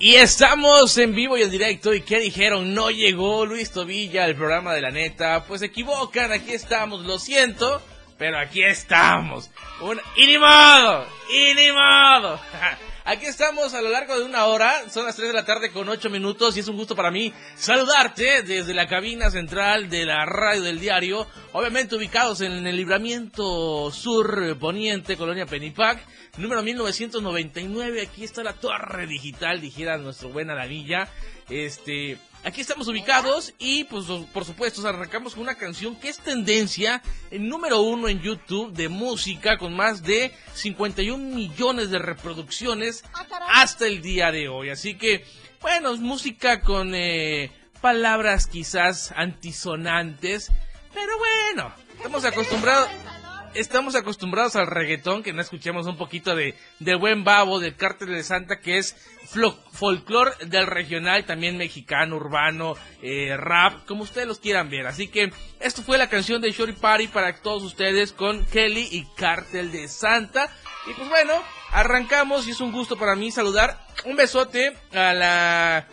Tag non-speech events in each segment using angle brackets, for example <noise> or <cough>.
Y estamos en vivo y en directo. ¿Y qué dijeron? No llegó Luis Tobilla al programa de la neta. Pues se equivocan, aquí estamos, lo siento, pero aquí estamos. Un... ¡Y ni. <laughs> Aquí estamos a lo largo de una hora, son las 3 de la tarde con 8 minutos y es un gusto para mí saludarte desde la cabina central de la radio del diario, obviamente ubicados en el libramiento sur poniente, colonia Penipac, número 1999, aquí está la torre digital, dijera nuestro buen Alanilla, este, Aquí estamos ubicados y pues por supuesto arrancamos con una canción que es tendencia en número uno en YouTube de música con más de 51 millones de reproducciones hasta el día de hoy. Así que bueno, es música con eh, palabras quizás antisonantes, pero bueno, estamos acostumbrados estamos acostumbrados al reggaetón, que no escuchemos un poquito de, de buen babo, del cártel de Santa, que es folclore del regional, también mexicano, urbano, eh, rap, como ustedes los quieran ver. Así que esto fue la canción de Shorty Party para todos ustedes con Kelly y Cártel de Santa. Y pues bueno, arrancamos y es un gusto para mí saludar. Un besote a la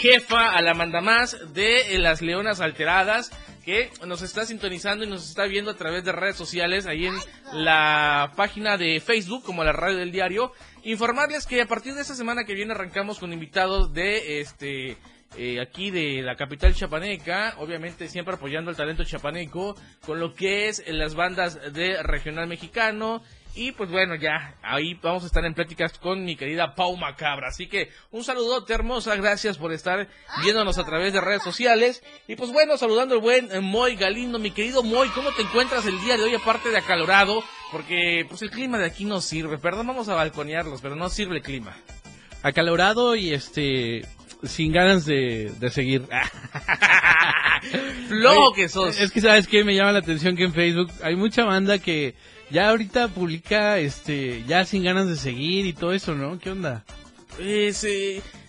jefa, a la mandamás de las Leonas Alteradas que nos está sintonizando y nos está viendo a través de redes sociales, ahí en la página de Facebook, como la radio del diario. Informarles que a partir de esta semana que viene arrancamos con invitados de este eh, aquí de la capital chapaneca, obviamente siempre apoyando el talento chapaneco, con lo que es las bandas de regional mexicano, y pues bueno, ya ahí vamos a estar en pláticas con mi querida Pau Macabra. Así que un saludote hermosa, gracias por estar viéndonos a través de redes sociales. Y pues bueno, saludando al buen Moy Galindo, mi querido Moy, ¿cómo te encuentras el día de hoy aparte de acalorado? Porque pues el clima de aquí no sirve, perdón, vamos a balconearlos, pero no sirve el clima. Acalorado y este sin ganas de, de seguir. <laughs> Flojo que sos. Es que sabes que me llama la atención que en Facebook hay mucha banda que ya ahorita publica, este, ya sin ganas de seguir y todo eso, ¿no? ¿Qué onda? Pues,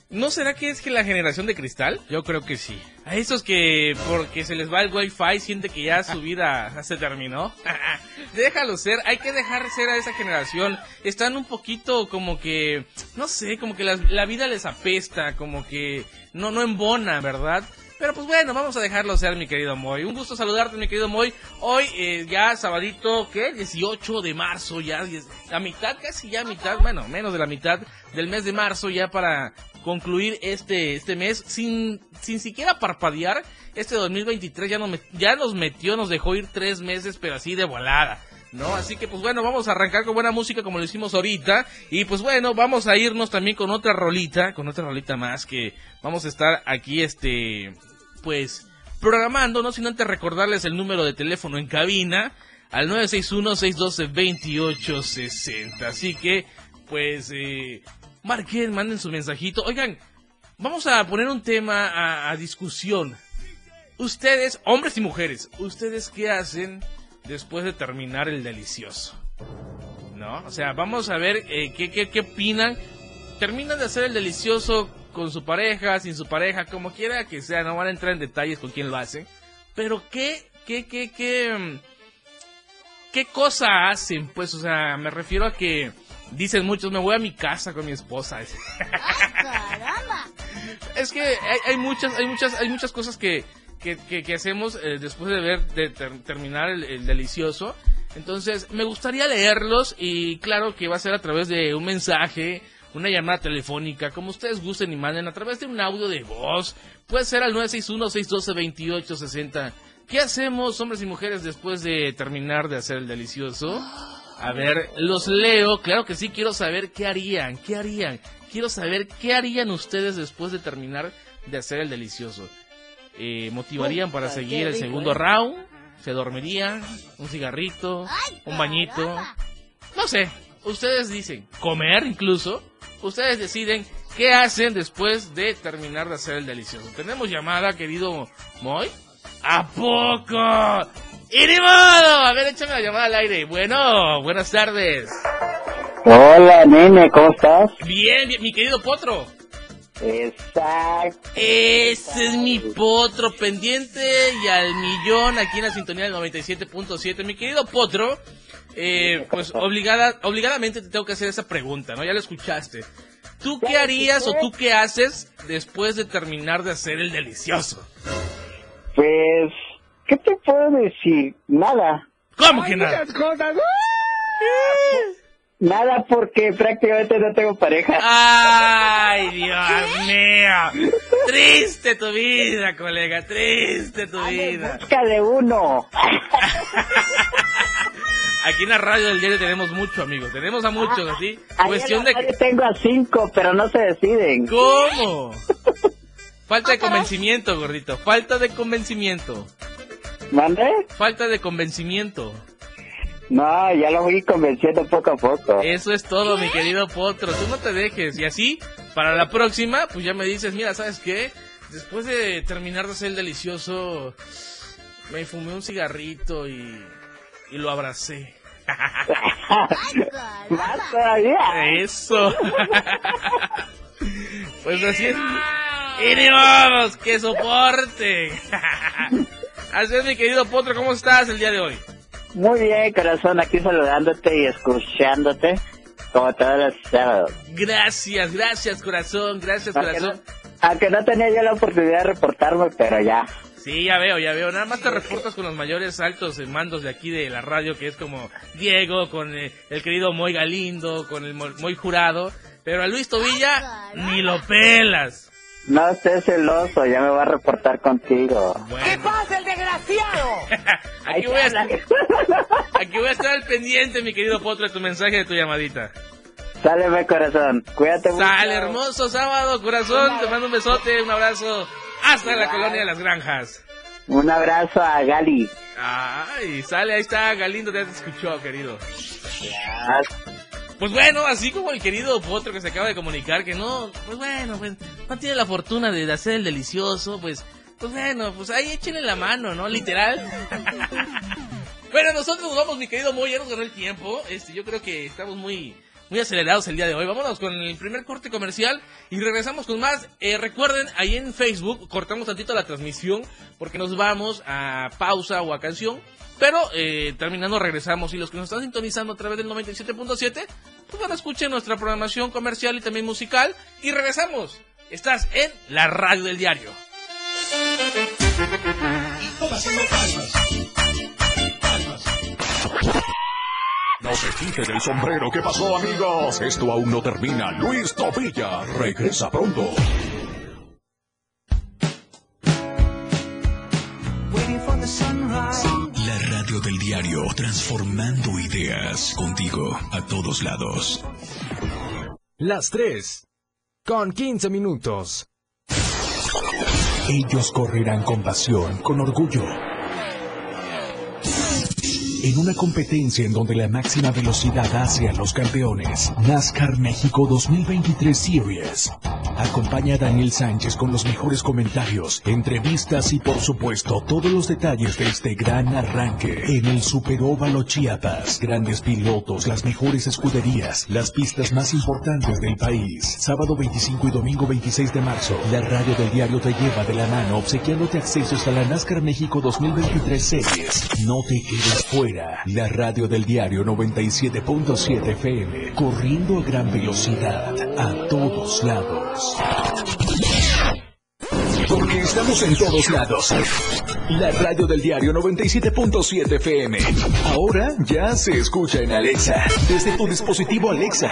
¿no será que es que la generación de cristal? Yo creo que sí. A esos que, porque se les va el wifi, siente que ya su <laughs> vida se terminó. <laughs> Déjalo ser, hay que dejar ser a esa generación. Están un poquito como que, no sé, como que la, la vida les apesta, como que no, no embona, ¿verdad? Pero pues bueno, vamos a dejarlo ser, mi querido Moy. Un gusto saludarte, mi querido Moy. Hoy eh, ya sabadito, ¿qué? 18 de marzo, ya la mitad, casi ya mitad, bueno, menos de la mitad del mes de marzo ya para concluir este este mes sin sin siquiera parpadear. Este 2023 ya, no ya nos metió, nos dejó ir tres meses, pero así de volada. ¿no? Así que pues bueno, vamos a arrancar con buena música como lo hicimos ahorita. Y pues bueno, vamos a irnos también con otra rolita, con otra rolita más que vamos a estar aquí, este, pues programando, no sin antes recordarles el número de teléfono en cabina al 961-612-2860. Así que, pues, eh, marquen, manden su mensajito. Oigan, vamos a poner un tema a, discusión. Ustedes, hombres y mujeres, ¿ustedes qué hacen después de terminar el delicioso? ¿No? O sea, vamos a ver eh, qué, qué, qué opinan. Terminan de hacer el delicioso con su pareja, sin su pareja, como quiera que sea, no van a entrar en detalles con quién lo hace. Pero qué, qué, qué, qué, mm, qué cosa hacen, pues, o sea, me refiero a que dicen muchos, me voy a mi casa con mi esposa. <laughs> es que hay, muchas, hay muchas, hay muchas cosas que, que, hacemos eh, después de ver, de terminar el delicioso. Entonces, me gustaría leerlos y claro que va a ser a través de un mensaje una llamada telefónica, como ustedes gusten y manden a través de un audio de voz. Puede ser al 961-612-2860. ¿Qué hacemos, hombres y mujeres, después de terminar de hacer el delicioso? A ver, los leo. Claro que sí, quiero saber qué harían, qué harían. Quiero saber qué harían ustedes después de terminar de hacer el delicioso. Eh, ¿Motivarían para seguir el segundo round? se dormirían, un cigarrito, un bañito, no sé, ustedes dicen, comer incluso, ustedes deciden qué hacen después de terminar de hacer el delicioso. Tenemos llamada, querido Moy. ¿A poco? ¡Y ni modo! A ver, échame la llamada al aire. Bueno, buenas tardes. Hola, nene, ¿cómo estás? Bien, bien, mi querido Potro. Exacto. Ese es mi potro pendiente y al millón aquí en la sintonía del 97.7. Mi querido potro, eh, pues obligada, obligadamente te tengo que hacer esa pregunta, ¿no? Ya lo escuchaste. ¿Tú qué harías o tú qué haces después de terminar de hacer el delicioso? Pues, ¿qué te puedo decir? Nada. ¿Cómo que nada? Nada porque prácticamente no tengo pareja. Ay, Dios mío. Triste tu vida, colega, triste tu vida. Busca de uno. <laughs> Aquí en la radio del diario tenemos mucho, amigos. Tenemos a muchos, así. Ahí Cuestión de radio tengo a cinco, pero no se deciden. ¿Cómo? <laughs> Falta de convencimiento, gordito. Falta de convencimiento. ¿Mande? Falta de convencimiento. No, ya lo voy convenciendo poco a poco. Eso es todo, mi querido Potro. Tú no te dejes. Y así, para la próxima, pues ya me dices, mira, ¿sabes qué? Después de terminar de hacer el delicioso, me fumé un cigarrito y, y lo abracé. <laughs> Más todavía. Eso. <laughs> pues así es. Y ni vamos, que soporte. <laughs> así es, mi querido Potro, ¿cómo estás el día de hoy? Muy bien, corazón, aquí saludándote y escuchándote como todos los sábados. Gracias, gracias, corazón, gracias, Aunque no, corazón. aunque no tenía yo la oportunidad de reportarme, pero ya. Sí, ya veo, ya veo. Nada más te reportas con los mayores altos mandos de aquí de la radio, que es como Diego, con eh, el querido Moy Galindo, con el Mo- Moy Jurado. Pero a Luis Tobilla ni lo pelas. No estés celoso, ya me voy a reportar contigo. Bueno, pasa, el desgraciado? <laughs> aquí, voy a estar, aquí voy a estar al pendiente, mi querido Potro, de tu mensaje, de tu llamadita. Sáleme, corazón. Cuídate mucho. Sale, hermoso sábado, corazón. Te mando un besote, un abrazo. Hasta la colonia de las granjas. Un abrazo a Gali. Ay, sale, ahí está, Galindo, ya te escuchó, querido. Pues bueno, así como el querido Potro que se acaba de comunicar que no, pues bueno, pues no tiene la fortuna de hacer el delicioso, pues, pues bueno, pues ahí échenle la mano, ¿no? Literal. <laughs> Bueno, nosotros nos vamos, mi querido Moy, ya nos ganó el tiempo. Este, yo creo que estamos muy, muy acelerados el día de hoy. Vámonos con el primer corte comercial y regresamos con más. Eh, recuerden, ahí en Facebook cortamos tantito la transmisión porque nos vamos a pausa o a canción. Pero eh, terminando regresamos y los que nos están sintonizando a través del 97.7, pues van a escuchar nuestra programación comercial y también musical y regresamos. Estás en la radio del diario. No se quite del sombrero. ¿Qué pasó, amigos? Esto aún no termina. Luis Tobilla regresa pronto. La radio del diario, transformando ideas contigo a todos lados. Las 3. Con 15 minutos. Ellos correrán con pasión, con orgullo. En una competencia en donde la máxima velocidad hace a los campeones. NASCAR México 2023 Series. Acompaña a Daniel Sánchez con los mejores comentarios, entrevistas y por supuesto todos los detalles de este gran arranque en el Superóvalo Chiapas. Grandes pilotos, las mejores escuderías, las pistas más importantes del país. Sábado 25 y domingo 26 de marzo, la radio del diario te lleva de la mano obsequiándote accesos a la NASCAR México 2023 Series. No te quedes fuera. La radio del diario 97.7 FM. Corriendo a gran velocidad a todos lados. Porque estamos en todos lados. La radio del diario 97.7 FM. Ahora ya se escucha en Alexa. Desde tu dispositivo Alexa.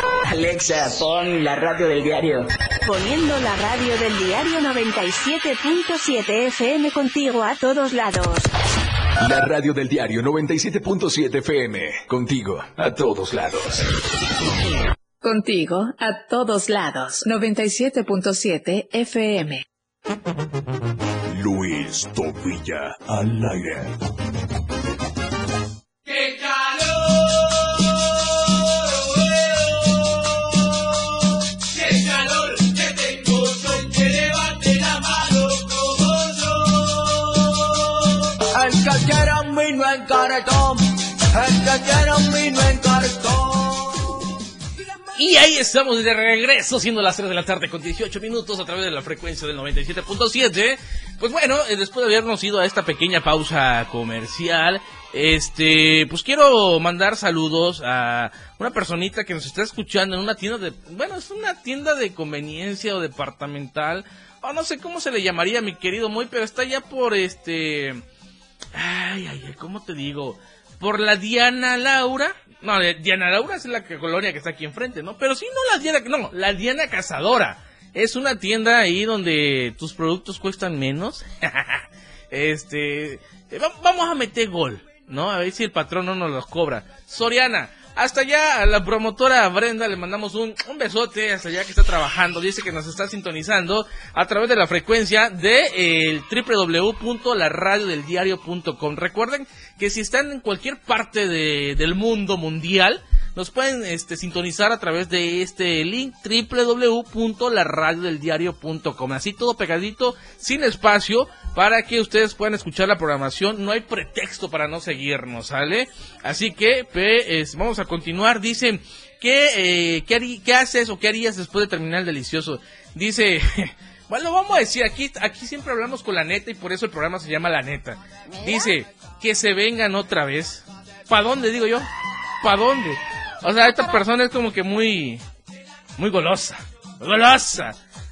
Alexa, pon la radio del diario. Poniendo la radio del diario 97.7 FM contigo a todos lados. La radio del diario 97.7 FM. Contigo, a todos lados. Contigo a todos lados. 97.7 FM. Luis Tobilla al aire. Y ahí estamos de regreso, siendo las 3 de la tarde con 18 minutos a través de la frecuencia del 97.7. Pues bueno, eh, después de habernos ido a esta pequeña pausa comercial, este, pues quiero mandar saludos a una personita que nos está escuchando en una tienda de, bueno, es una tienda de conveniencia o departamental, o no sé cómo se le llamaría, mi querido Muy, pero está ya por este, ay, ay, ay, ¿cómo te digo? Por la Diana Laura, no, de- Diana Laura es la que- colonia que está aquí enfrente, ¿no? Pero sí, no la Diana, no, la Diana Cazadora. Es una tienda ahí donde tus productos cuestan menos. <laughs> este, eh, va- vamos a meter gol, ¿no? A ver si el patrón no nos los cobra. Soriana, hasta allá a la promotora Brenda le mandamos un, un besote hasta allá que está trabajando. Dice que nos está sintonizando a través de la frecuencia de eh, el www.laradiodeldiario.com. Recuerden que si están en cualquier parte de- del mundo mundial, nos pueden este, sintonizar a través de este link www.laradiodeldiario.com. Así todo pegadito, sin espacio, para que ustedes puedan escuchar la programación. No hay pretexto para no seguirnos, ¿sale? Así que pe- es- vamos a continuar. Dice, ¿qué, eh, qué, ¿qué haces o qué harías después de terminar el delicioso? Dice... <laughs> Bueno, vamos a decir, aquí, aquí siempre hablamos con la neta y por eso el programa se llama La Neta. Dice, que se vengan otra vez. ¿Pa dónde, digo yo? ¿Pa dónde? O sea, esta persona es como que muy, muy golosa. Muy golosa.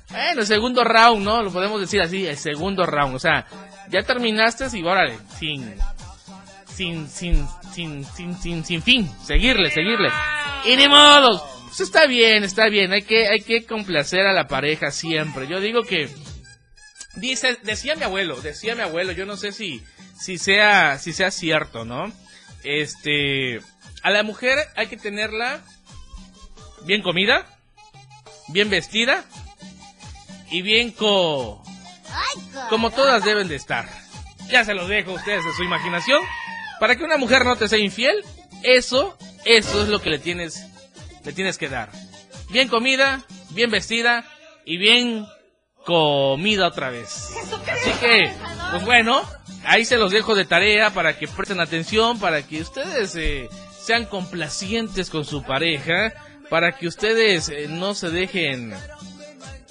Bueno, el segundo round, ¿no? Lo podemos decir así, el segundo round. O sea, ya terminaste y órale, sin, sin, sin, sin, sin, sin, sin fin. Seguirle, seguirle. Y ni modos. Pues está bien, está bien. Hay que, hay que complacer a la pareja siempre. Yo digo que, dice, decía mi abuelo, decía mi abuelo, yo no sé si, si sea, si sea cierto, ¿no? Este, a la mujer hay que tenerla bien comida, bien vestida y bien co, como todas deben de estar. Ya se los dejo a ustedes de su imaginación. Para que una mujer no te sea infiel, eso, eso es lo que le tienes, le tienes que dar. Bien comida, bien vestida y bien comida otra vez. Así que, pues bueno, ahí se los dejo de tarea para que presten atención, para que ustedes eh, sean complacientes con su pareja, para que ustedes eh, no se dejen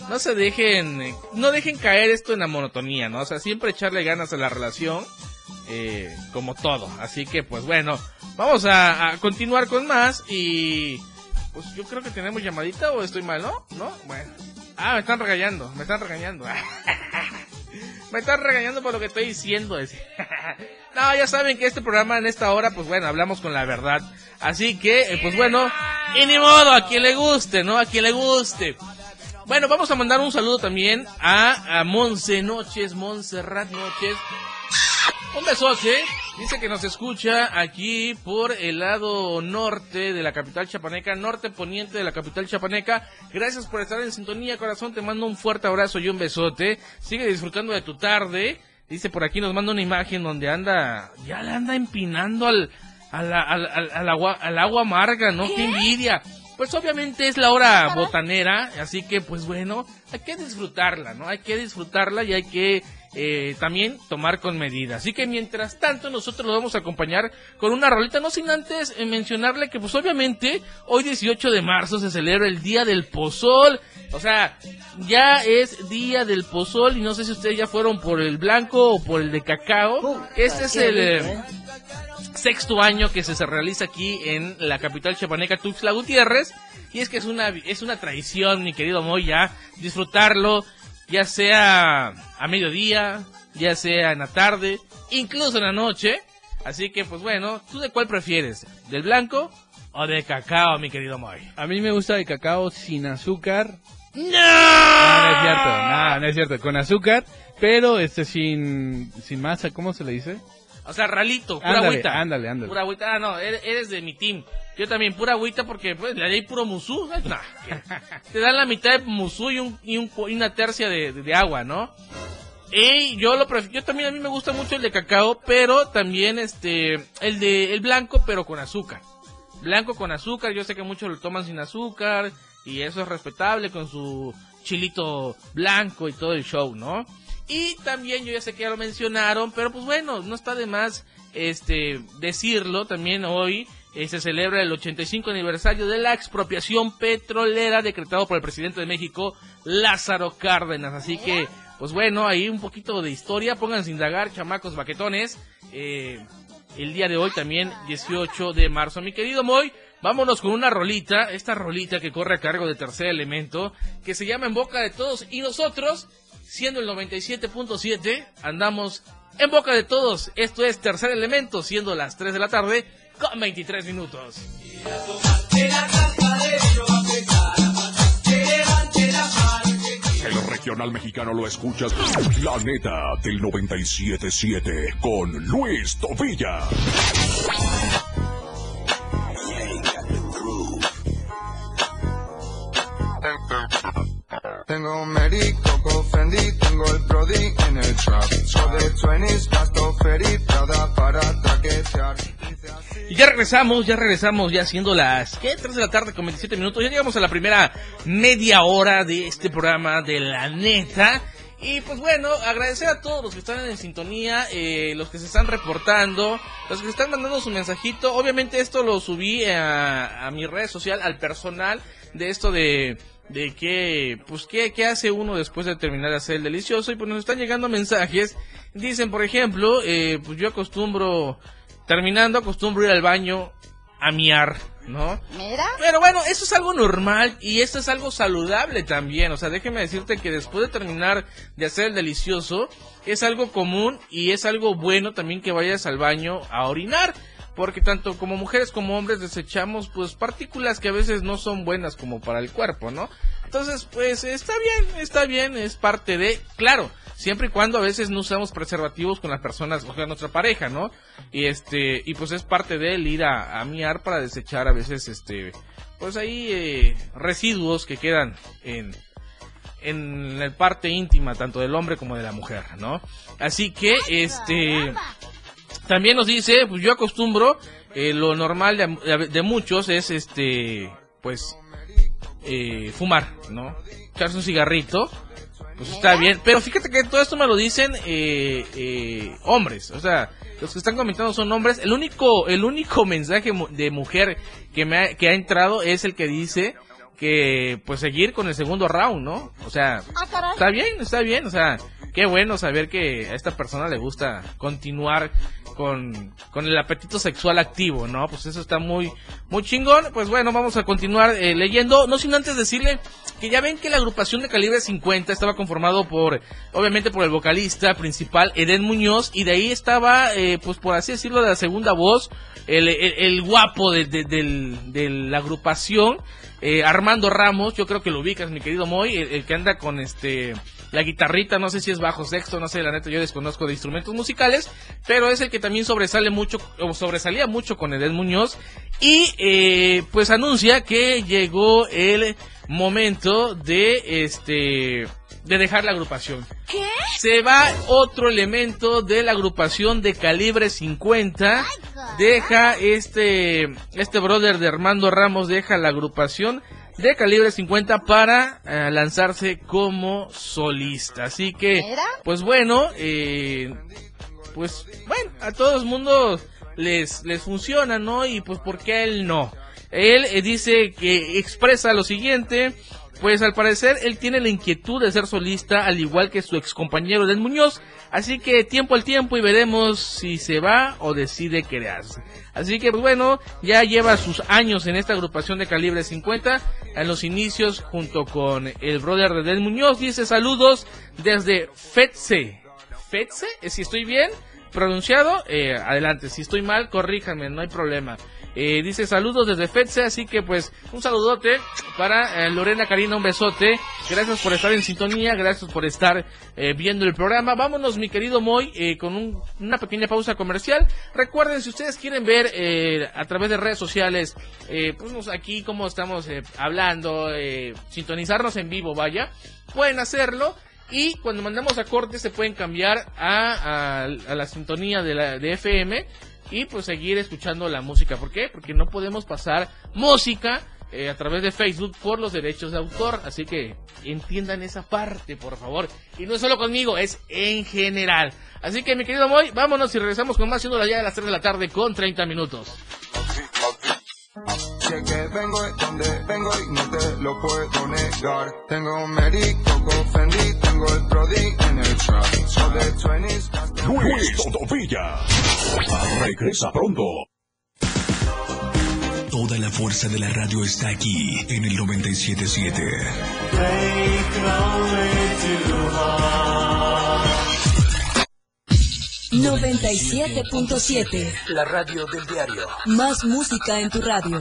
no se dejen, eh, no dejen caer esto en la monotonía, ¿no? O sea, siempre echarle ganas a la relación, eh, como todo. Así que, pues bueno, vamos a, continuar con más y, pues yo creo que tenemos llamadita o estoy mal, ¿no? ¿No? Bueno. Ah, me están regañando, me están regañando. <laughs> me están regañando por lo que estoy diciendo. <laughs> no, ya saben que este programa en esta hora, pues bueno, hablamos con la verdad. Así que, eh, pues bueno, y ni modo, a quien le guste, ¿no? A quien le guste. Bueno, vamos a mandar un saludo también a, a Monse Noches, Montserrat Noches. Un besote. Dice que nos escucha aquí por el lado norte de la capital chapaneca, norte poniente de la capital chapaneca. Gracias por estar en sintonía, corazón. Te mando un fuerte abrazo y un besote. Sigue disfrutando de tu tarde. Dice por aquí nos manda una imagen donde anda, ya le anda empinando al, al, al, al- al agua, al agua amarga, ¿no? ¡Qué envidia! Pues obviamente es la hora botanera, así que pues bueno, hay que disfrutarla, ¿no? Hay que disfrutarla y hay que eh, también tomar con medida. Así que mientras tanto nosotros lo vamos a acompañar con una rolita, no sin antes eh, mencionarle que pues obviamente hoy 18 de marzo se celebra el Día del Pozol. O sea, ya es Día del Pozol y no sé si ustedes ya fueron por el blanco o por el de cacao. Este es el... eh, sexto año que se, se realiza aquí en la capital chapaneca Tuxtla Gutiérrez y es que es una es una tradición mi querido Moy ya disfrutarlo ya sea a mediodía ya sea en la tarde incluso en la noche Así que, pues bueno, ¿tú de cuál prefieres? ¿Del blanco o de cacao, mi querido Moy? A mí me gusta el cacao sin azúcar. ¡No! No, no es cierto, no, no es cierto, con azúcar, pero este sin, sin masa, ¿cómo se le dice? O sea, ralito, pura Ándale, agüita. ándale, ándale. Pura agüita. Ah, no, eres, eres de mi team. Yo también, pura agüita porque pues, le di puro musú. <laughs> Nah, <laughs> te dan la mitad de musú y, un, y, un- y una tercia de, de- de agua, ¿no? Y yo lo pref- yo también a mí me gusta mucho el de cacao, pero también este el de el blanco pero con azúcar. Blanco con azúcar, yo sé que muchos lo toman sin azúcar y eso es respetable con su chilito blanco y todo el show, ¿no? Y también yo ya sé que ya lo mencionaron, pero pues bueno, no está de más este decirlo, también hoy eh, se celebra el 85 aniversario de la expropiación petrolera decretado por el presidente de México, Lázaro Cárdenas. Así que, pues bueno, ahí un poquito de historia, pónganse a indagar, chamacos baquetones. Eh, el día de hoy también, 18 de marzo. Mi querido Moy, vámonos con una rolita, esta rolita que corre a cargo de Tercer Elemento, que se llama En Boca de Todos, y nosotros, siendo el 97.7, andamos en Boca de Todos. Esto es Tercer Elemento, siendo las 3 de la tarde, con 23 minutos. El regional mexicano lo escuchas. La neta del 977 con Luis Tobilla. Tengo un Mary, Coco Fendi, tengo el Brody en el trap. So de 20s, gasto Ferry, Prada para traquetear. Y ya regresamos, ya regresamos, ya siendo las, ¿qué? 3 de la tarde con 27 minutos. Ya llegamos a la primera media hora de este programa de la neta. Y pues bueno, agradecer a todos los que están en sintonía, eh, los que se están reportando, los que están mandando su mensajito. Obviamente esto lo subí a, a mi red social, al personal, de esto de, de que, pues qué, qué hace uno después de terminar de hacer el delicioso. Y pues nos están llegando mensajes. Dicen, por ejemplo, eh, pues yo acostumbro, terminando, acostumbro ir al baño a miar, ¿no? Mira. Pero bueno, eso es algo normal y esto es algo saludable también. O sea, déjeme decirte que después de terminar de hacer el delicioso, es algo común y es algo bueno también que vayas al baño a orinar. Porque tanto como mujeres como hombres desechamos pues partículas que a veces no son buenas como para el cuerpo, ¿no? Entonces, pues está bien, está bien, es parte de, claro, siempre y cuando a veces no usamos preservativos con las personas, o sea, nuestra pareja, ¿no? Y este, y pues es parte de él ir a, a miar para desechar a veces, este, pues ahí eh, residuos que quedan en, en la parte íntima tanto del hombre como de la mujer, ¿no? Así que, este, también nos dice, pues yo acostumbro, eh, lo normal de, de muchos es, este, pues, eh, fumar, ¿no? Echarse un cigarrito, pues está bien. Pero fíjate que todo esto me lo dicen eh, eh, hombres, o sea, los que están comentando son hombres. El único, el único mensaje de mujer que me ha, que ha entrado es el que dice que pues seguir con el segundo round, ¿no? O sea, Ah, está bien, está bien, o sea, qué bueno saber que a esta persona le gusta continuar con, con el apetito sexual activo, ¿no? Pues eso está muy, muy chingón. Pues bueno, vamos a continuar eh, leyendo, no sin antes decirle que ya ven que la agrupación de calibre 50 estaba conformado por, obviamente por el vocalista principal, Eden Muñoz, y de ahí estaba, eh, pues por así decirlo, de la segunda voz, el, el, el guapo de, de- del- de la agrupación, eh, Armando Ramos, yo creo que lo ubicas, mi querido Moy, el, el que anda con este la guitarrita, no sé si es bajo sexto, no sé, la neta yo desconozco de instrumentos musicales, pero es el que también sobresale mucho, o sobresalía mucho con Edén Muñoz, y eh, pues anuncia que llegó el momento de este de dejar la agrupación. ¿Qué? Se va otro elemento de la agrupación de calibre 50. Deja este, este brother de Armando Ramos, deja la agrupación de calibre 50 para eh, lanzarse como solista. Así que, pues bueno, eh, pues bueno, a todos mundos les, les funciona, ¿no? Y pues ¿por qué él no? Él eh, dice que expresa lo siguiente, pues al parecer él tiene la inquietud de ser solista al igual que su ex compañero Del Muñoz, así que tiempo al tiempo y veremos si se va o decide quedarse. Así que pues, bueno, ya lleva sus años en esta agrupación de calibre 50, en los inicios junto con el brother de Del Muñoz, dice saludos desde FETSE. FETSE, si estoy bien, pronunciado, eh, adelante. Si estoy mal, corríjanme, no hay problema. Eh, dice saludos desde FEDSE, así que pues un saludote para eh, Lorena Karina, un besote. Gracias por estar en sintonía, gracias por estar eh, viendo el programa. Vámonos, mi querido Moy, eh, con un- una pequeña pausa comercial. Recuerden, si ustedes quieren ver eh, a través de redes sociales, pues aquí como estamos hablando, sintonizarnos en vivo, vaya, pueden hacerlo. Y cuando mandamos a corte se pueden cambiar a, a- a la sintonía de, la, de FM y pues seguir escuchando la música. ¿Por qué? Porque no podemos pasar música eh, a través de Facebook por los derechos de autor. Así que entiendan esa parte, por favor. Y no es solo conmigo, es en general. Así que mi querido Moy, vámonos y regresamos con más siendo ya de las 3 de la tarde con 30 minutos. Vengo vengo y no te lo puedo negar. Tengo Mary, Coco, Fendi, tengo el Brody en el trap. So the 20s, hasta Luis Todovilla. Regresa pronto. Toda la fuerza de la radio está aquí en el 977. 97.7. La radio del diario. Más música en tu radio.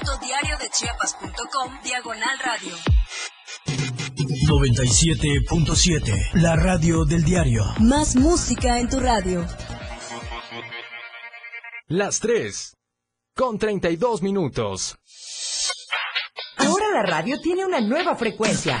www.diariodechiapas.com Diagonal radio. 97.7. La radio del diario. Más música en tu radio. Las 3. Con 32 minutos. Ahora la radio tiene una nueva frecuencia.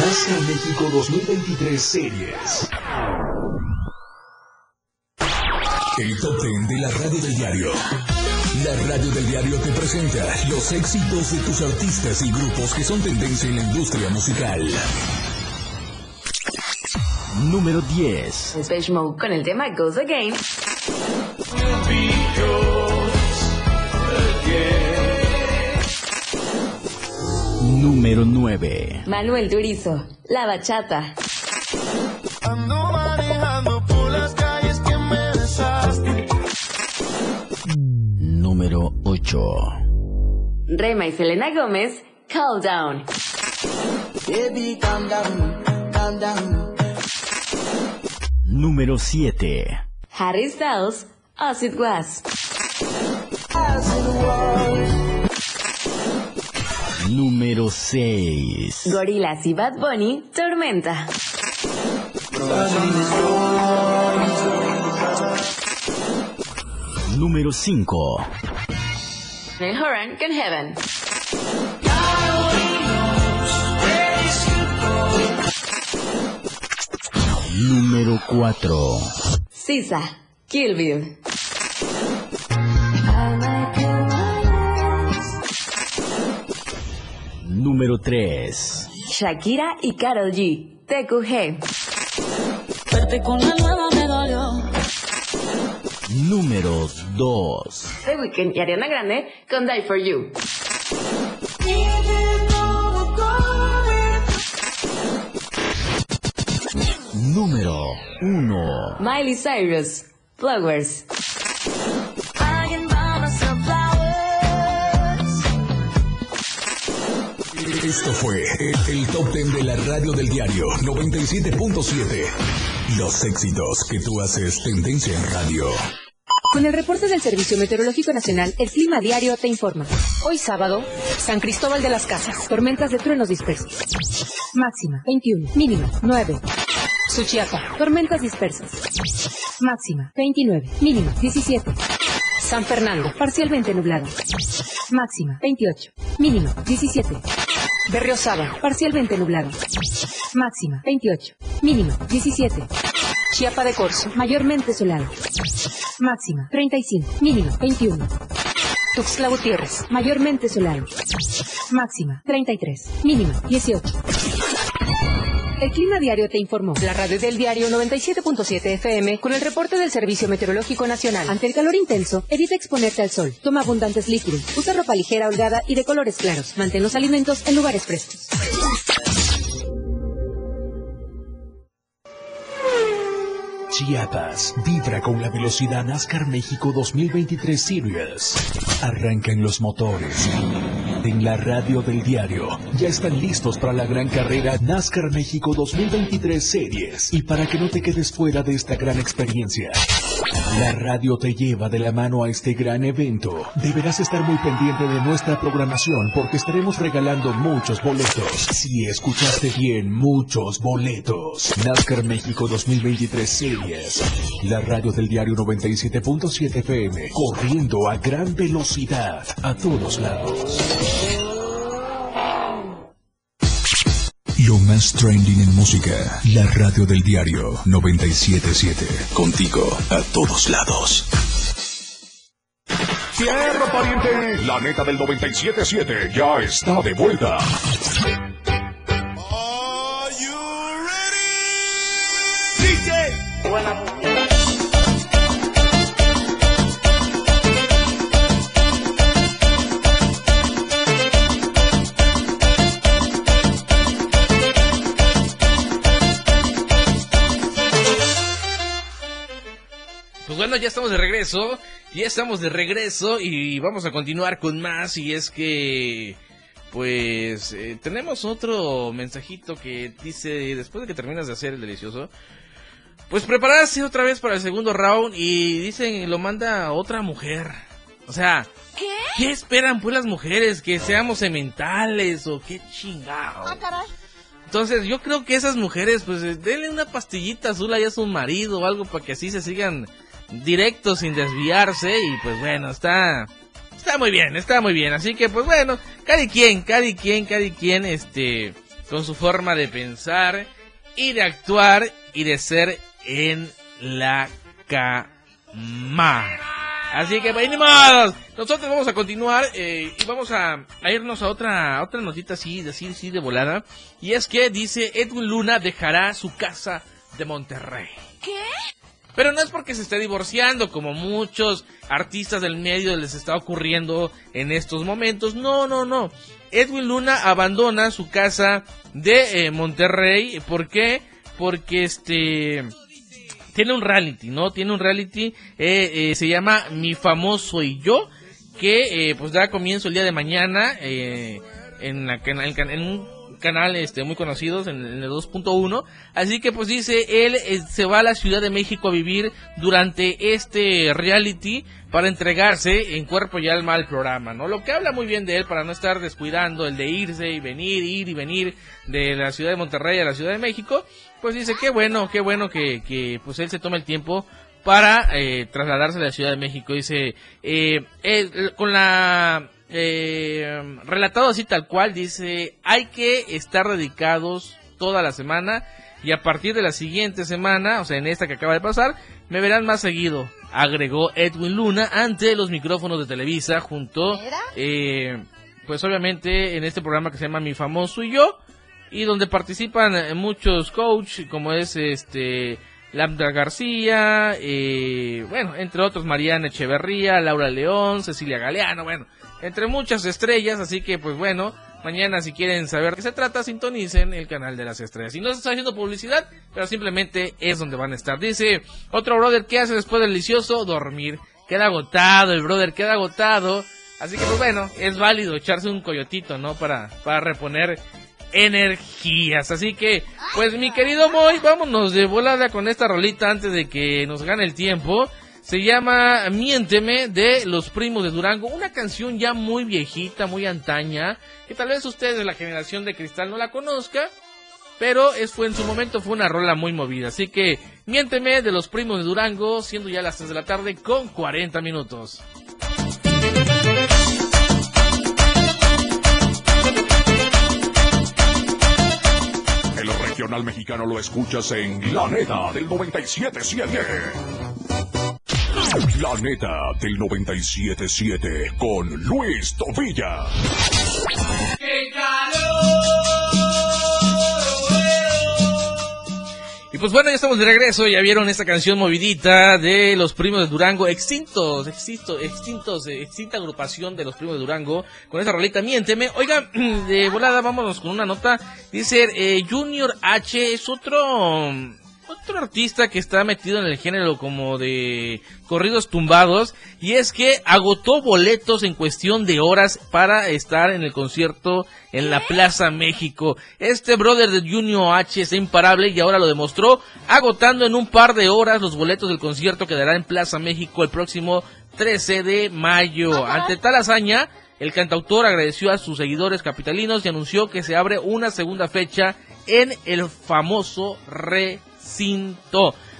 NASCAR México 2023 Series. El top 10 de la radio del diario. La radio del diario te presenta los éxitos de tus artistas y grupos que son tendencia en la industria musical. Número 10. Space Mode con el tema Goes Again. Número 9. Manuel Turizo, La Bachata. Ando manejando por las calles que me besaste. Número 8. Rema y Selena Gómez, Calm Down. Baby, calm down, calm down. Número 7. Harry Styles, As It Was. Número 6. Gorillaz y Bad Bunny, Tormenta. Número 5. Neil Horan con Heaven. Número 4. Sisa, Kill Bill. Número 3. Shakira y Karol G, TQG. Verte con la nueva me dolió. Número 2. The Weeknd y Ariana Grande con Die For You. Número 1. Miley Cyrus, Flowers. Esto fue el top ten de la radio del diario 97.7. Los éxitos que tú haces tendencia en radio. Con el reporte del Servicio Meteorológico Nacional, el Clima Diario te informa. Hoy sábado, San Cristóbal de las Casas, tormentas de truenos dispersos. Máxima, 21. Mínima, 9. Suchiapa, tormentas dispersas. Máxima, 29. Mínima, 17. San Fernando, parcialmente nublado. Máxima, 28. Mínima, 17. Berriozaba, parcialmente nublado. Máxima, 28. Mínima, 17. Chiapa de Corzo, mayormente solado. Máxima, 35. Mínima, 21. Tuxtla Gutiérrez, mayormente solado. Máxima, 33. Mínima, 18. El Clima Diario te informó. La radio del diario 97.7 FM con el reporte del Servicio Meteorológico Nacional. Ante el calor intenso, evita exponerte al sol. Toma abundantes líquidos. Usa ropa ligera, holgada y de colores claros. Mantén los alimentos en lugares frescos. Chiapas vibra con la velocidad NASCAR México 2023 Series. Arrancan los motores. En la radio del diario ya están listos para la gran carrera NASCAR México 2023 Series. Y para que no te quedes fuera de esta gran experiencia, la radio te lleva de la mano a este gran evento. Deberás estar muy pendiente de nuestra programación porque estaremos regalando muchos boletos. Si escuchaste bien, muchos boletos. NASCAR México 2023 Series. La radio del diario 97.7 FM. Corriendo a gran velocidad a todos lados. Lo más trending en música. La radio del diario 977. Contigo a todos lados. Tierra pariente, la neta del 97.7 ya está de vuelta. Bueno, ya estamos de regreso, ya estamos de regreso y vamos a continuar con más y es que pues eh, tenemos otro mensajito que dice después de que terminas de hacer el delicioso, pues prepararse otra vez para el segundo round y dicen lo manda otra mujer. O sea, ¿qué? esperan pues las mujeres? ¿Que seamos sementales o qué chingado? Entonces yo creo que esas mujeres pues denle una pastillita azul ahí a su marido o algo para que así se sigan directos sin desviarse y pues bueno, está está muy bien, está muy bien. Así que pues bueno, cada quien, cada quien, cada quien este con su forma de pensar y de actuar y de ser en la cama. Así que, pues, ni modo. Nosotros vamos a continuar eh, y vamos a, a, irnos a otra, otra notita así, así, así de volada. Y es que dice Edwin Luna dejará su casa de Monterrey. ¿Qué? Pero no es porque se esté divorciando, como muchos artistas del medio les está ocurriendo en estos momentos. No, no, no. Edwin Luna abandona su casa de eh, Monterrey. ¿Por qué? Porque este tiene un reality, ¿no? Tiene un reality, eh, eh, se llama Mi Famoso y Yo, que eh, pues da comienzo el día de mañana eh, en, la, en, en un canal este muy conocido en, el 2.1 así que pues dice él eh, se va a la Ciudad de México a vivir durante este reality para entregarse en cuerpo y alma al programa, ¿no? Lo que habla muy bien de él para no estar descuidando el de irse y venir, ir y venir de la ciudad de Monterrey a la Ciudad de México, pues dice qué bueno, qué bueno que, pues él se tome el tiempo para eh, trasladarse a la Ciudad de México. Dice, eh, eh, con la... Eh, relatado así tal cual, dice, hay que estar dedicados toda la semana y a partir de la siguiente semana, o sea, en esta que acaba de pasar, me verán más seguido, agregó Edwin Luna ante los micrófonos de Televisa junto, eh, pues obviamente en este programa que se llama Mi Famoso y Yo, y donde participan muchos coach, como es este Lambda García, eh, bueno, entre otros Mariana Echeverría, Laura León, Cecilia Galeano, bueno, entre muchas estrellas, así que pues bueno, mañana si quieren saber de qué se trata, sintonicen el canal de las estrellas. Y no se está haciendo publicidad, pero simplemente es donde van a estar. Dice otro brother, ¿qué hace después del delicioso? Dormir. Queda agotado, el brother queda agotado. Así que pues bueno, es válido echarse un coyotito, ¿no? Para, para reponer energías. Así que, pues mi querido Moy, vámonos de volada con esta rolita antes de que nos gane el tiempo. Se llama Miénteme de Los Primos de Durango, una canción ya muy viejita, muy antaña, que tal vez ustedes de la generación de cristal no la conozca, pero es, fue en su momento fue una rola muy movida. Así que Miénteme de Los Primos de Durango, siendo ya las 3 de la tarde con 40 minutos. Regional mexicano lo escuchas en La Neta del 977. La Neta del 977 con Luis Tobilla. ¡Qué Y pues bueno, ya estamos de regreso, ya vieron esta canción movidita de los primos de Durango, extintos, extintos, extintos, extinta agrupación de los primos de Durango, con esta rolita Miénteme. Oiga, <clears throat> de volada, vámonos con una nota. Dice, eh, Junior H es otro, otro artista que está metido en el género como de corridos tumbados y es que agotó boletos en cuestión de horas para estar en el concierto en la Plaza México. Este brother de Junior H es imparable y ahora lo demostró agotando en un par de horas los boletos del concierto que dará en Plaza México el próximo 13 de mayo. Ante tal hazaña, el cantautor agradeció a sus seguidores capitalinos y anunció que se abre una segunda fecha en el famoso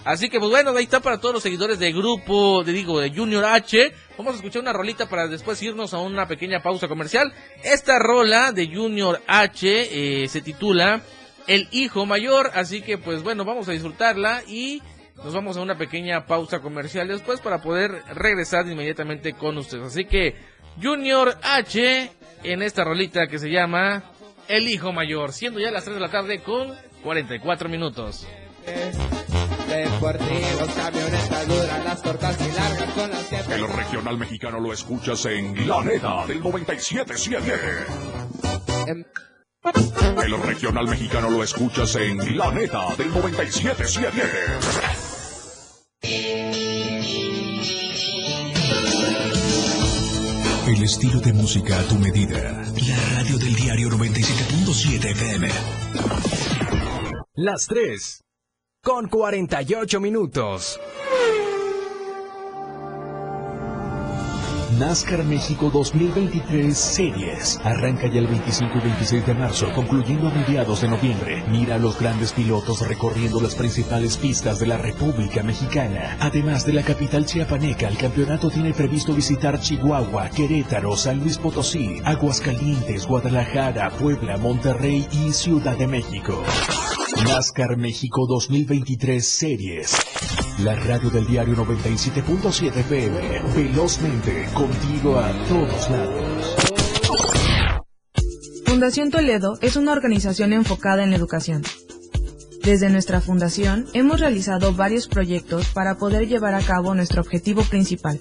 Así que pues bueno, ahí está para todos los seguidores del grupo, de digo, de Junior H. Vamos a escuchar una rolita para después irnos a una pequeña pausa comercial. Esta rola de Junior H eh, se titula El Hijo Mayor, así que pues bueno, vamos a disfrutarla y nos vamos a una pequeña pausa comercial después para poder regresar inmediatamente con ustedes. Así que Junior H en esta rolita que se llama El Hijo Mayor, siendo ya las 3 de la tarde con 44 minutos. Deportivos, camionetas duras, las cortas y largas con las que... El regional mexicano lo escuchas en La Neta del 977. El regional mexicano lo escuchas en La Neta del 977. El estilo de música a tu medida. La radio del diario 97.7 FM. Las 3 con 48 minutos. NASCAR México 2023 Series. Arranca ya el 25 y 26 de marzo, concluyendo a mediados de noviembre. Mira a los grandes pilotos recorriendo las principales pistas de la República Mexicana. Además de la capital chiapaneca, el campeonato tiene previsto visitar Chihuahua, Querétaro, San Luis Potosí, Aguascalientes, Guadalajara, Puebla, Monterrey y Ciudad de México. NASCAR México 2023 Series. La radio del diario 97.7 FM. Velozmente, contigo a todos lados. Fundación Toledo es una organización enfocada en la educación. Desde nuestra fundación hemos realizado varios proyectos para poder llevar a cabo nuestro objetivo principal,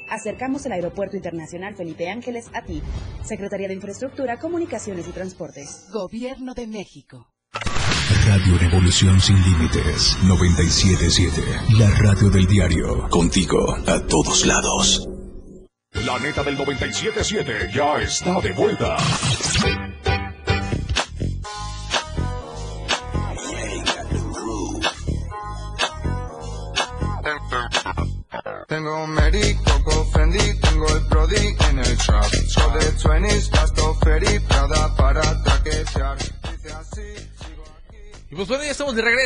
Acercamos el Aeropuerto Internacional Felipe Ángeles a ti. Secretaría de Infraestructura, Comunicaciones y Transportes. Gobierno de México. Radio Revolución Sin Límites 977. La radio del diario. Contigo a todos lados. La neta del 977 ya está de vuelta. Tengo Coco,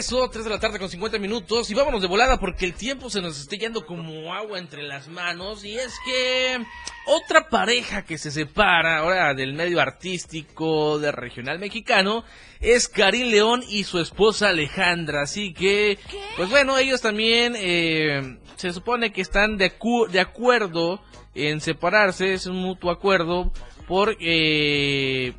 regreso, 3 de la tarde con 50 minutos. Y vámonos de volada porque el tiempo se nos está yendo como agua entre las manos. Y es que otra pareja que se separa ahora del medio artístico del regional mexicano es Karim León y su esposa Alejandra. Así que, pues bueno, ellos también eh, se supone que están de, de acuerdo en separarse, es un mutuo acuerdo por... Eh,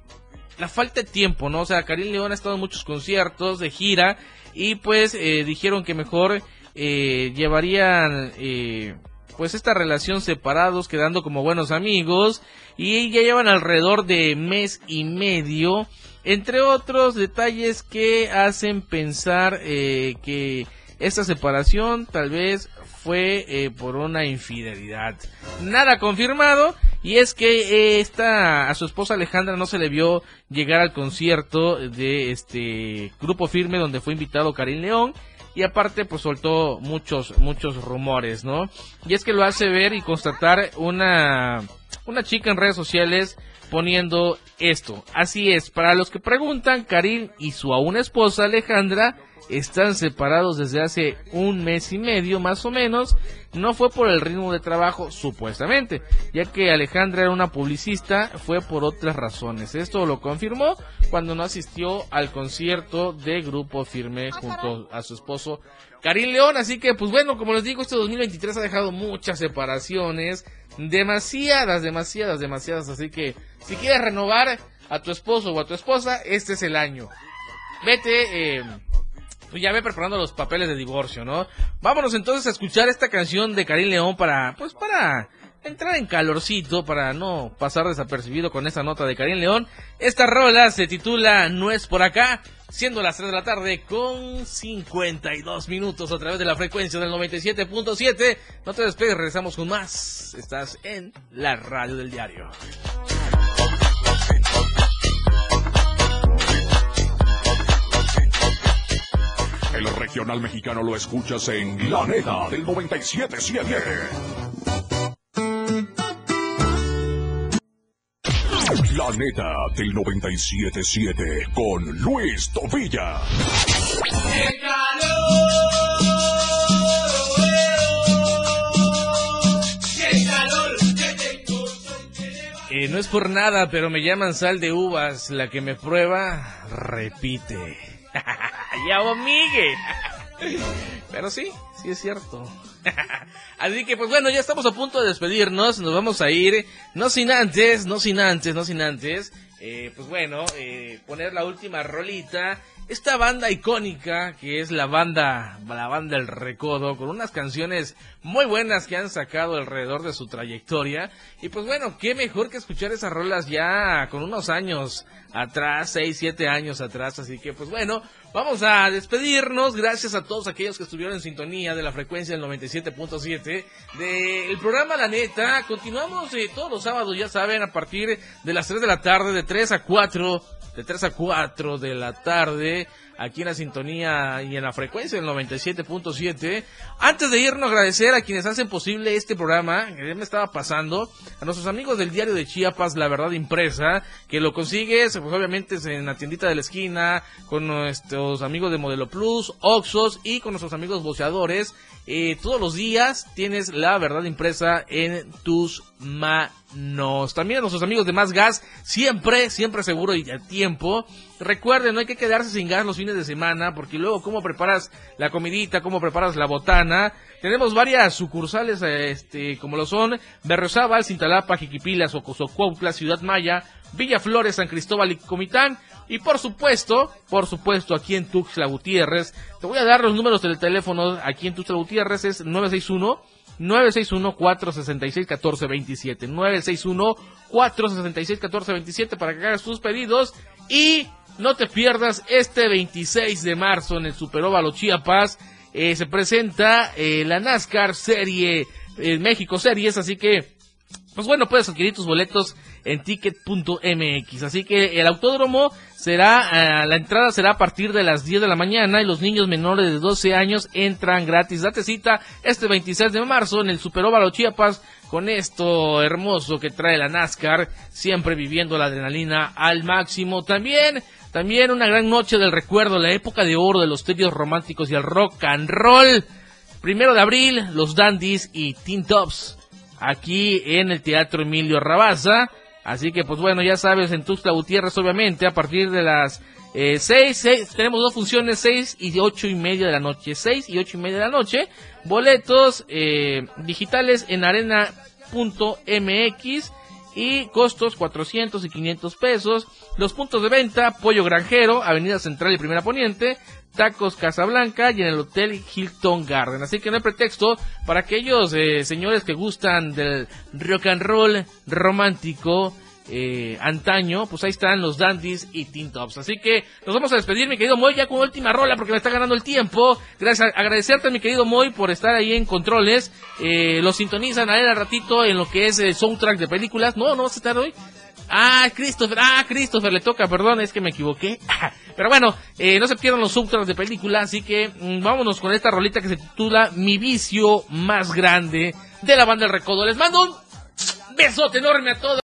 la falta de tiempo, ¿no? O sea, Karim León ha estado en muchos conciertos de gira y pues eh, dijeron que mejor eh, llevarían eh, pues esta relación separados, quedando como buenos amigos y ya llevan alrededor de mes y medio, entre otros detalles que hacen pensar que esta separación tal vez fue por una infidelidad. Nada confirmado, y es que eh, a su esposa Alejandra no se le vio llegar al concierto de este grupo firme donde fue invitado Karim León. Y aparte, pues soltó muchos, muchos rumores, ¿no? Y es que lo hace ver y constatar una, una chica en redes sociales poniendo esto. Así es, para los que preguntan, Karim y su aún esposa Alejandra están separados desde hace un mes y medio más o menos. No fue por el ritmo de trabajo, supuestamente, ya que Alejandra era una publicista, fue por otras razones. Esto lo confirmó cuando no asistió al concierto de Grupo Firme junto a su esposo Karim León. Así que, pues bueno, como les digo, este 2023 ha dejado muchas separaciones, demasiadas, demasiadas, demasiadas. Así que, si quieres renovar a tu esposo o a tu esposa, este es el año. Vete, eh, ya ve preparando los papeles de divorcio, ¿no? Vámonos entonces a escuchar esta canción de Karim León para, pues para entrar en calorcito, para no pasar desapercibido con esta nota de Karim León. Esta rola se titula No es por acá, siendo las 3 de la tarde con 52 minutos a través de la frecuencia del 97.7. No te despegues, regresamos con más. Estás en la radio del diario. El regional mexicano lo escuchas en La Neta del 977. La Neta del 977 con Luis Tobilla. Eh, no es por nada, pero me llaman sal de uvas. La que me prueba, repite. <laughs> ya Migue. <laughs> Pero sí, sí es cierto. <laughs> Así que pues bueno, ya estamos a punto de despedirnos, nos vamos a ir, no sin antes, no sin antes, no sin antes, eh, pues bueno, eh, poner la última rolita esta banda icónica que es la banda la banda El Recodo con unas canciones muy buenas que han sacado alrededor de su trayectoria. Y pues bueno qué mejor que escuchar esas rolas ya con unos años atrás seis siete años atrás. Así que pues bueno vamos a despedirnos. Gracias a todos aquellos que estuvieron en sintonía de la frecuencia del 97.7 del programa La Neta. Continuamos eh, todos los sábados ya saben a partir de las 3 de la tarde de 3 a 4 de 3 a 4 de la tarde, aquí en la sintonía y en la frecuencia del 97.7. Antes de irnos, agradecer a quienes hacen posible este programa, que me estaba pasando, a nuestros amigos del diario de Chiapas, La Verdad Impresa, que lo consigues, pues obviamente en la tiendita de la esquina, con nuestros amigos de Modelo Plus, Oxos y con nuestros amigos boceadores. Eh, todos los días tienes la verdad impresa en tus manos. También a nuestros amigos de Más Gas, siempre, siempre seguro y a tiempo. Recuerden, no hay que quedarse sin gas los fines de semana, porque luego cómo preparas la comidita, cómo preparas la botana. Tenemos varias sucursales, este, como lo son Berriozábal, Cintalapa, Jiquipilas, Ocosocuautla, Ciudad Maya, Villa Flores, San Cristóbal y Comitán. Y por supuesto, por supuesto, aquí en Tuxtla Gutiérrez, te voy a dar los números del teléfono aquí en Tuxtla Gutiérrez, es 961 961-466-1427. 961-466-1427 para que hagas tus pedidos. Y no te pierdas este 26 de marzo en el Superóvalo Chiapas. Eh, se presenta eh, la NASCAR Serie eh, México Series. Así que, pues bueno, puedes adquirir tus boletos en ticket.mx. Así que el autódromo será, eh, la entrada será a partir de las 10 de la mañana y los niños menores de 12 años entran gratis. Date cita este 26 de marzo en el Superóvalo Chiapas con esto hermoso que trae la NASCAR, siempre viviendo la adrenalina al máximo. También También una gran noche del recuerdo, la época de oro de los tríos románticos y el rock and roll. Primero de abril, los Dandies y Teen Tops, aquí en el Teatro Emilio Rabaza. Así que, pues bueno, ya sabes, en Tuxtla Gutiérrez, obviamente, a partir de las eh, 6, tenemos dos funciones, 6 y ocho y media de la noche. 6 y ocho y media de la noche. Boletos eh, digitales en arena.mx y costos 400 y 500 pesos. Los puntos de venta, Pollo Granjero, Avenida Central y Primera Poniente, Tacos Casablanca y en el Hotel Hilton Garden. Así que no hay pretexto para aquellos eh, señores que gustan del rock and roll romántico. Eh, antaño, pues ahí están los dandies y Teen Tops. Así que nos vamos a despedir, mi querido Moy, ya con última rola porque me está ganando el tiempo. Gracias, agradecerte, mi querido Moy, por estar ahí en controles. Eh, lo sintonizan a él al ratito en lo que es el soundtrack de películas. No, no vas a estar hoy. Ah, Christopher, ah, Christopher le toca, perdón, es que me equivoqué. <laughs> Pero bueno, eh, no se pierdan los soundtracks de película, así que mm, vámonos con esta rolita que se titula Mi vicio más grande de la banda El Recodo. Les mando un besote enorme a todos.